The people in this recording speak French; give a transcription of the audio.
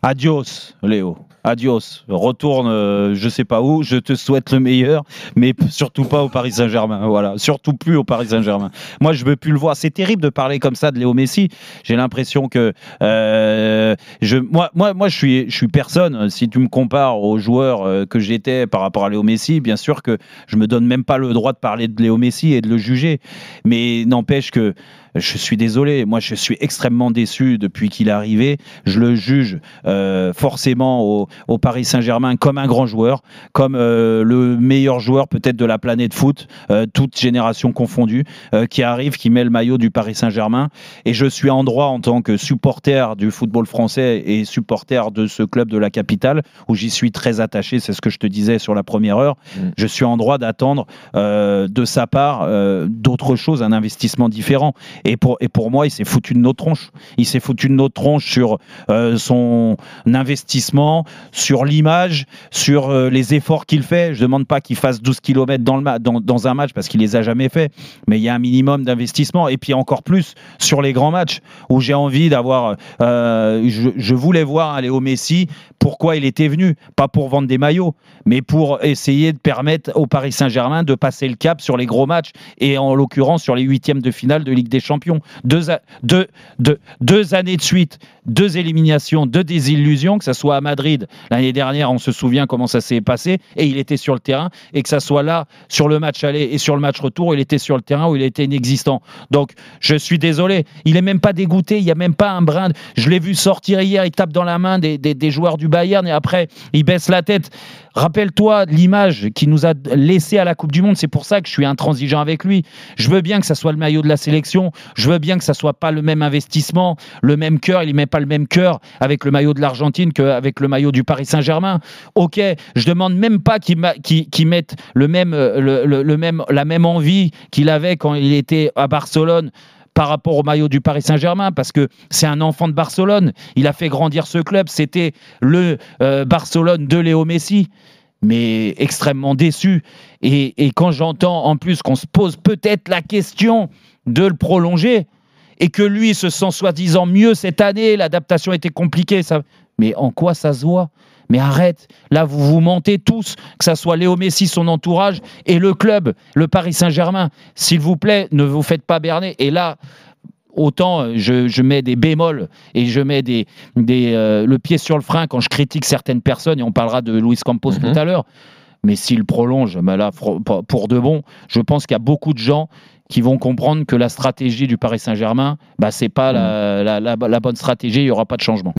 Adios, Léo. Adios. Retourne, euh, je sais pas où. Je te souhaite le meilleur, mais surtout pas au Paris Saint-Germain. Voilà, surtout plus au Paris Saint-Germain. Moi, je veux plus le voir. C'est terrible de parler comme ça de Léo Messi. J'ai l'impression que euh, je, moi, moi, moi, je suis, je suis personne. Si tu me compares aux joueurs euh, que j'étais par rapport à Léo Messi, bien sûr que je me donne même pas le droit de parler de Léo Messi et de le juger. Mais n'empêche que je suis désolé, moi je suis extrêmement déçu depuis qu'il est arrivé. Je le juge euh, forcément au, au Paris Saint-Germain comme un grand joueur, comme euh, le meilleur joueur peut-être de la planète foot, euh, toute génération confondue, euh, qui arrive, qui met le maillot du Paris Saint-Germain. Et je suis en droit en tant que supporter du football français et supporter de ce club de la capitale, où j'y suis très attaché, c'est ce que je te disais sur la première heure. Mm. Je suis en droit d'attendre euh, de sa part d'autres choses, un investissement différent. Et pour, et pour moi, il s'est foutu de notre tronche. Il s'est foutu de notre tronche sur son investissement, sur l'image, sur euh, les efforts qu'il fait. Je demande pas qu'il fasse 12 km dans, le un match parce qu'il les a jamais fait, mais il y a un minimum d'investissement. Et puis encore plus sur les grands matchs où j'ai envie d'avoir. euh, je, je voulais voir un Léo Messi. Pourquoi il était venu Pas pour vendre des maillots, mais pour essayer de permettre au Paris Saint-Germain de passer le cap sur les gros matchs et en l'occurrence sur les huitièmes de finale de Ligue des Champions. Deux, années de suite, deux éliminations, deux désillusions, que ce soit à Madrid l'année dernière, on se souvient comment ça s'est passé, et il était sur le terrain, et que ça soit là sur le match aller et sur le match retour, il était sur le terrain où il était inexistant. Donc je suis désolé, il est même pas dégoûté, il n'y a même pas un brin. Je l'ai vu sortir hier, il tape dans la main des, des- joueurs du Et après il baisse la tête. Rappelle-toi l'image qu'il nous a laissé à la Coupe du Monde. C'est pour ça que je suis intransigeant avec lui. Je veux bien que ça soit le maillot de la sélection. Je veux bien que ça soit pas le même investissement, le même cœur. Il met pas le même cœur avec le maillot de l'Argentine qu'avec le maillot du Paris Saint-Germain. Ok, je demande même pas qu'il mette le même, euh, le même, la même envie qu'il avait quand il était à Barcelone par rapport au maillot du Paris Saint-Germain, parce que c'est un enfant de Barcelone. Il a fait grandir ce club. C'était le euh, Barcelone de Léo Messi mais extrêmement déçu. Et, quand j'entends en plus qu'on se pose peut-être la question de le prolonger et que lui se sent soi-disant mieux cette année, l'adaptation était compliquée, mais en quoi ça se voit? Mais arrête, là vous vous mentez tous, que ça soit Léo Messi, son entourage et le club, le Paris Saint-Germain. S'il vous plaît, ne vous faites pas berner. Et là, autant euh, je, je mets des bémols et je mets des, des, euh, le pied sur le frein quand je critique certaines personnes, et on parlera de Luis Campos Mhm. tout à l'heure. Mais s'il prolonge, ben là, fro- pour- de bon, je pense qu'il y a beaucoup de gens qui vont comprendre que la stratégie du Paris Saint-Germain, bah, c'est pas la, la- la- la bonne stratégie, il n'y aura pas de changement.